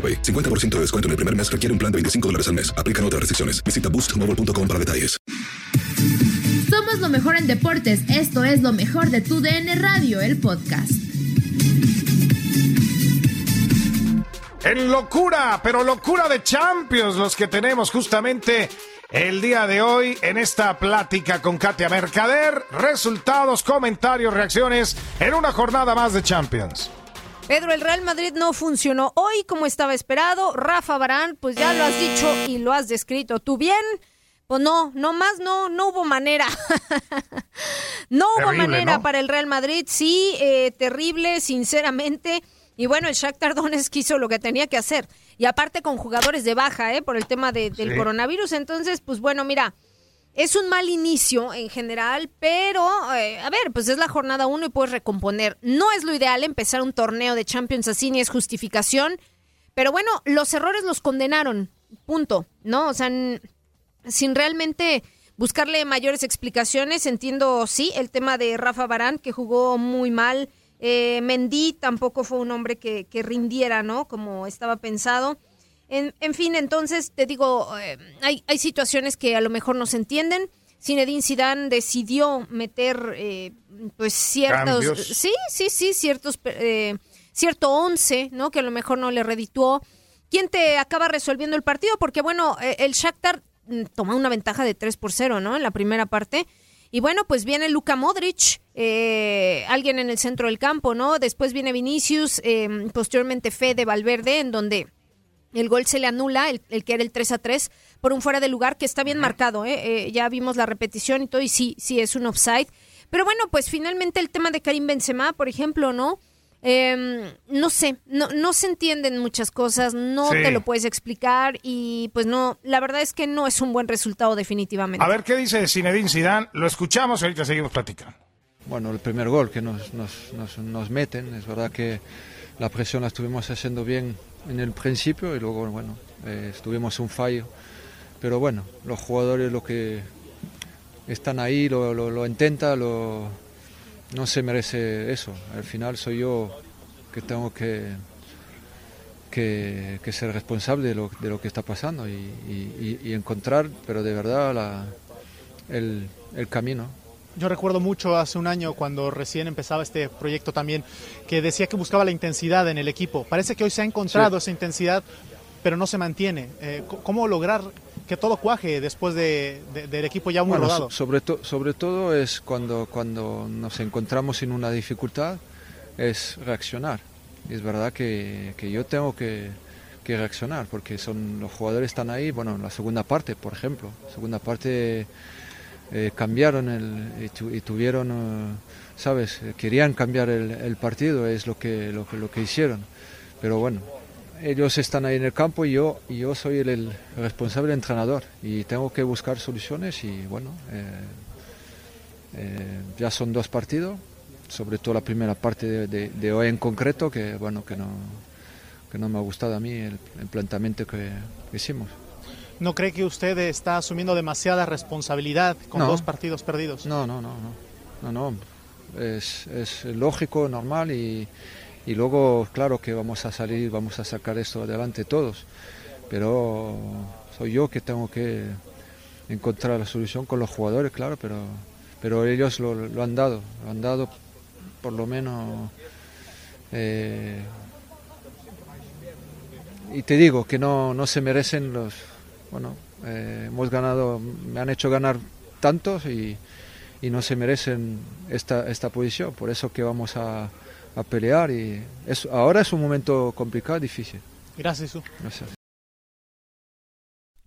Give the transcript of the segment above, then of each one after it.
AroPay. 50% de descuento en el primer mes requiere un plan de 25 dólares al mes. Aplican otras restricciones. Visita boostmobile.com para detalles. Somos lo mejor en deportes. Esto es lo mejor de tu DN Radio, el podcast. En locura, pero locura de Champions, los que tenemos justamente el día de hoy en esta plática con Katia Mercader. Resultados, comentarios, reacciones en una jornada más de Champions. Pedro, el Real Madrid no funcionó hoy como estaba esperado. Rafa Barán, pues ya lo has dicho y lo has descrito tú bien. Pues no, no más no, no hubo manera. no hubo Terrible, manera ¿no? para el Real Madrid, sí, eh, terrible, sinceramente. Y bueno, el Shakhtar Donetsk hizo lo que tenía que hacer. Y aparte con jugadores de baja, ¿eh? Por el tema de- del Sí. coronavirus. Entonces, pues bueno, mira, es un mal inicio en general, pero eh, a ver, pues es la jornada uno y puedes recomponer. No es lo ideal empezar un torneo de Champions así, ni es justificación. Pero bueno, los errores los condenaron, punto, ¿no? O sea, sin realmente buscarle mayores explicaciones, entiendo, sí, el tema de Rafa Barán, que jugó muy mal. Eh, Mendy tampoco fue un hombre que, que rindiera, ¿no? Como estaba pensado. En, en fin, entonces te digo, eh, hay, hay situaciones que a lo mejor no se entienden. Zinedine Zidane decidió meter, eh, pues ciertos, Cambios. sí, sí, sí, ciertos, eh, cierto once, ¿no? Que a lo mejor no le redituó. ¿Quién te acaba resolviendo el partido? Porque bueno, eh, el Shakhtar mm, toma una ventaja de 3 por 0, ¿no? En la primera parte. Y bueno, pues viene Luka Modric, eh, alguien en el centro del campo, ¿no? Después viene Vinicius, posteriormente Fede Valverde, en donde el gol se le anula, el, el que era el 3 a 3, por un fuera de lugar que está bien marcado, ¿eh? Eh, ya vimos la repetición y todo, y sí, sí es un offside. Pero bueno, pues finalmente el tema de Karim Benzema, por ejemplo, ¿no? Eh, no sé, no, no se entienden muchas cosas, no Sí. te lo puedes explicar y pues no, la verdad es que no es un buen resultado definitivamente. A ver qué dice Zinedine Zidane. Lo escuchamos y ahorita seguimos platicando. Bueno, el primer gol que nos, nos, nos, nos meten, es verdad que la presión la estuvimos haciendo bien en el principio y luego, bueno, eh, estuvimos un fallo. Pero bueno, los jugadores lo que están ahí lo, lo, lo intenta, lo, no se merece eso. Al final soy yo que tengo que, que, ser responsable de lo, de lo que está pasando y, encontrar, pero de verdad, el, el camino. Yo recuerdo mucho hace un año cuando recién empezaba este proyecto también, que decía que buscaba la intensidad en el equipo. Parece que hoy se ha encontrado esa intensidad, pero no se mantiene. Eh, ¿Cómo lograr que todo cuaje después de, de- del equipo ya muy Bueno, rodado? so- sobre, to- sobre todo es cuando, cuando nos encontramos en una dificultad, es reaccionar. Es verdad que, que yo tengo que, que reaccionar, porque son los jugadores están ahí, bueno, en la segunda parte, por ejemplo, segunda parte eh, cambiaron el, y, tuvieron, eh, sabes, querían cambiar el, partido, es lo que, lo, lo que hicieron, pero bueno, ellos están ahí en el campo y yo, y yo soy el, responsable entrenador y tengo que buscar soluciones y bueno, ya son dos partidos, sobre todo la primera parte de, hoy en concreto, que bueno, que no, que no me ha gustado a mí el, planteamiento que, hicimos. ¿No cree que usted está asumiendo demasiada responsabilidad con dos partidos perdidos? No, no, no, no, no, no. Es, es lógico, normal y, y luego, claro que vamos a salir, vamos a sacar esto adelante todos, pero soy yo que tengo que encontrar la solución con los jugadores, claro, pero, pero ellos lo, lo han dado, lo han dado por lo menos. Eh, y te digo que no, no se merecen los. Bueno, eh, hemos ganado, me han hecho ganar tantos y, y no se merecen esta, esta posición. Por eso que vamos a, a pelear y es, ahora es un momento complicado, difícil. Gracias. Gracias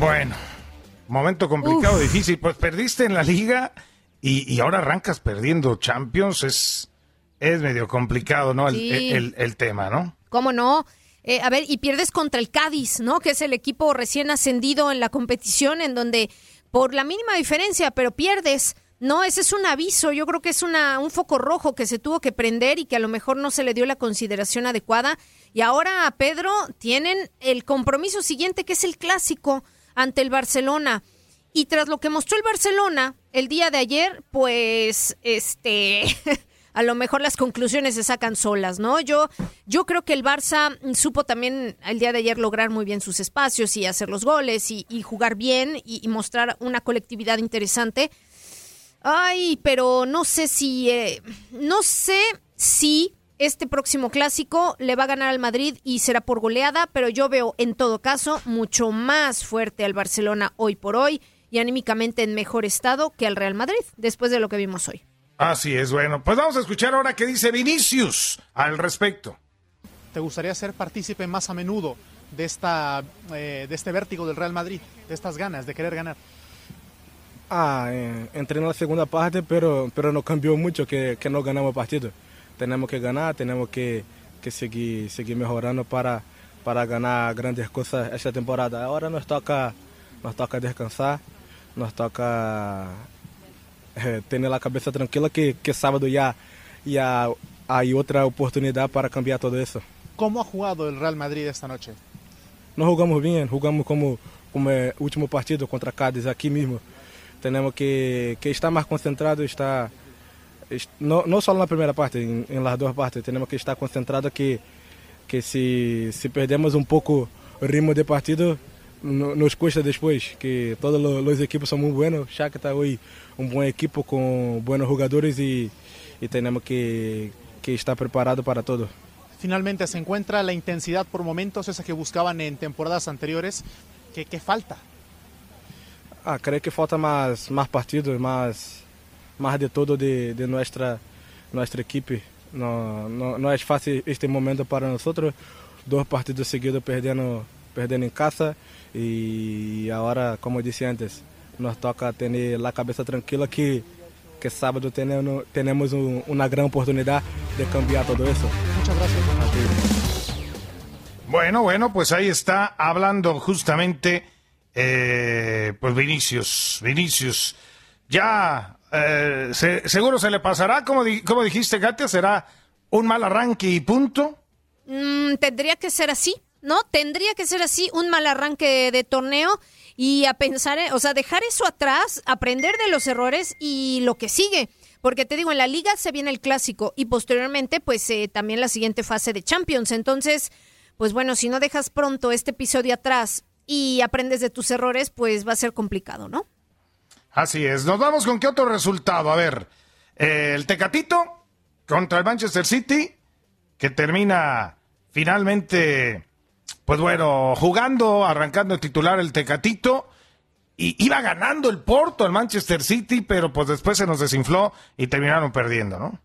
Bueno, momento complicado, difícil. Pues perdiste en la liga y, ahora arrancas perdiendo Champions. Es, es medio complicado, ¿no? El, tema, ¿no? ¿Cómo no? Eh, a ver, y pierdes contra el Cádiz, ¿no? Que es el equipo recién ascendido en la competición, en donde por la mínima diferencia, pero pierdes. No, ese es un aviso. Yo creo que es una, un foco rojo que se tuvo que prender y que a lo mejor no se le dio la consideración adecuada. Y ahora Pedro tienen el compromiso siguiente, que es el clásico ante el Barcelona. Y tras lo que mostró el Barcelona el día de ayer, pues este a lo mejor las conclusiones se sacan solas, ¿no? Yo yo creo que el Barça supo también el día de ayer lograr muy bien sus espacios y hacer los goles y, jugar bien y, mostrar una colectividad interesante. Ay, pero no sé si eh, no sé si este próximo clásico le va a ganar al Madrid y será por goleada, pero yo veo en todo caso mucho más fuerte al Barcelona hoy por hoy y anímicamente en mejor estado que al Real Madrid, después de lo que vimos hoy. Así es, bueno, pues vamos a escuchar ahora qué dice Vinicius al respecto. ¿Te gustaría ser partícipe más a menudo de, esta, eh, de este vértigo del Real Madrid, de estas ganas de querer ganar? Ah, eh, entré en la segunda parte, pero, pero no cambió mucho que, que no ganamos partido tenemos que ganar, tenemos que, que seguir, seguir mejorando para, para ganar grandes cosas esta temporada. Ahora nos toca, nos toca descansar, nos toca eh, tener la cabeza tranquila que, que sábado ya, ya hay otra oportunidad para cambiar todo eso. ¿Cómo ha jugado el Real Madrid esta noche? No jugamos bien, jugamos como, como el último partido contra Cádiz aquí mismo. Tenemos que, que estar más concentrados, estar no, no solo na primeira parte, em, em las duas partes, temos que estar concentrados que, que se, se perdemos um pouco o ritmo de partido, no, nos custa depois, que todos os equipos são muito buenos, Shakhtar hoje um bom equipo com bons jogadores e, e temos que, que estar preparado para todo. Finalmente se encuentra la intensidad por momentos, esa que buscaban en temporadas anteriores. ¿Qué, qué falta? Ah, creo que falta más, más partidos, más, más de todo de, de nuestra, nuestra equipe. No, no, no, es fácil este momento para nosotros. Dos partidos seguidos perdendo, perdendo en casa y ahora, como dije antes, nos toca tener la cabeza tranquila que, que sábado tenemos, tenemos un, una gran oportunidad de cambiar todo eso. Muchas gracias. Bueno, bueno, pues ahí está hablando justamente eh, pues Vinicius, Vinicius. Ya eh, seguro se le pasará, como, como dijiste, Katia, será un mal arranque y punto. Mm, tendría que ser así, ¿no? Tendría que ser así, un mal arranque de torneo y a pensar, o sea, dejar eso atrás, aprender de los errores y lo que sigue. porque te digo, en la liga se viene el clásico y posteriormente pues eh, también la siguiente fase de Champions. Entonces, pues bueno, si no dejas pronto este episodio atrás y aprendes de tus errores, pues va a ser complicado, ¿no? Así es. Nos vamos con qué otro resultado. A ver, eh, el Tecatito contra el Manchester City, que termina finalmente, pues bueno, jugando, arrancando el titular el Tecatito. Y iba ganando el Porto al Manchester City, pero pues después se nos desinfló y terminaron perdiendo, ¿no?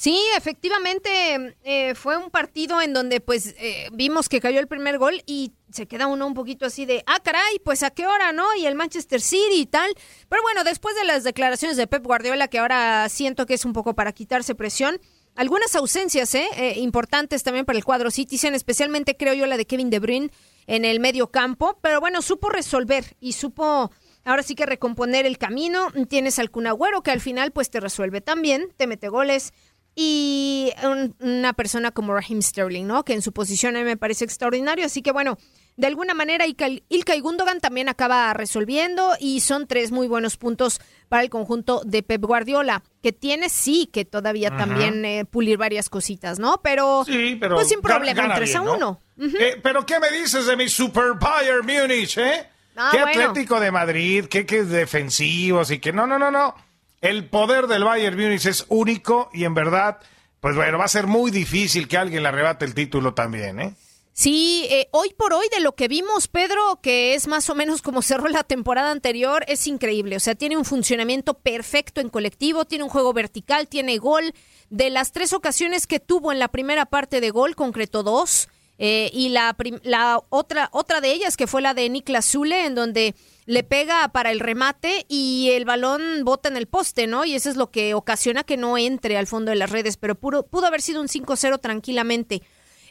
Sí, efectivamente eh, fue un partido en donde pues eh, vimos que cayó el primer gol y se queda uno un poquito así de, ah, caray, pues a qué hora, ¿no? Y el Manchester City y tal. Pero bueno, después de las declaraciones de Pep Guardiola, que ahora siento que es un poco para quitarse presión, algunas ausencias ¿eh? eh importantes también para el cuadro Citizen, especialmente creo yo la de Kevin De Bruyne en el medio campo, pero bueno, supo resolver y supo ahora sí que recomponer el camino. Tienes al Cunagüero que al final pues te resuelve también, te mete goles y una persona como Raheem Sterling, ¿no? Que en su posición me parece extraordinario. Así que bueno, de alguna manera Ilkay Gundogan también acaba resolviendo y son tres muy buenos puntos para el conjunto de Pep Guardiola, que tiene sí que todavía también eh, pulir varias cositas, ¿no? Pero, sí, pero pues sin problema, en 3 a 1. Eh, pero ¿qué me dices de mi Super Bayern Múnich, eh? Ah, qué Atlético de Madrid, qué, qué defensivos y que no, no, no, no. El poder del Bayern Múnich es único y en verdad, pues bueno, va a ser muy difícil que alguien le arrebate el título también, ¿eh? Sí, eh, hoy por hoy de lo que vimos, Pedro, que es más o menos como cerró la temporada anterior, es increíble. O sea, tiene un funcionamiento perfecto en colectivo, tiene un juego vertical, tiene gol. De las tres ocasiones que tuvo en la primera parte de gol, concretó dos. Eh, y la, la, otra, otra de ellas, que fue la de Niklas Zule, en donde le pega para el remate y el balón bota en el poste, ¿no? Y eso es lo que ocasiona que no entre al fondo de las redes, pero pudo, pudo haber sido un 5-0 tranquilamente.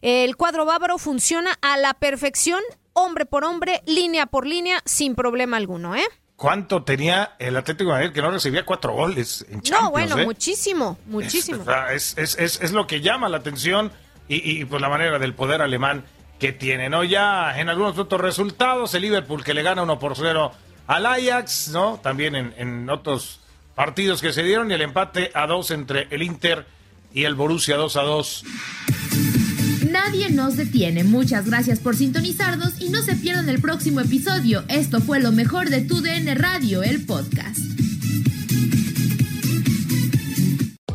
El cuadro bávaro funciona a la perfección, hombre por hombre, línea por línea, sin problema alguno, ¿eh? ¿Cuánto tenía el Atlético de Madrid que no recibía cuatro goles en Champions? No, bueno, eh? muchísimo, muchísimo. Es, es, es, es, lo que llama la atención y, y pues la manera del poder alemán que tiene, ¿no? Ya en algunos otros resultados, el Liverpool que le gana 1 por 0 al Ajax, ¿no? También en, en otros partidos que se dieron y el empate a 2 entre el Inter y el Borussia 2 a 2. Nadie nos detiene. Muchas gracias por sintonizarnos y no se pierdan el próximo episodio. Esto fue lo mejor de Tu DN Radio, el podcast.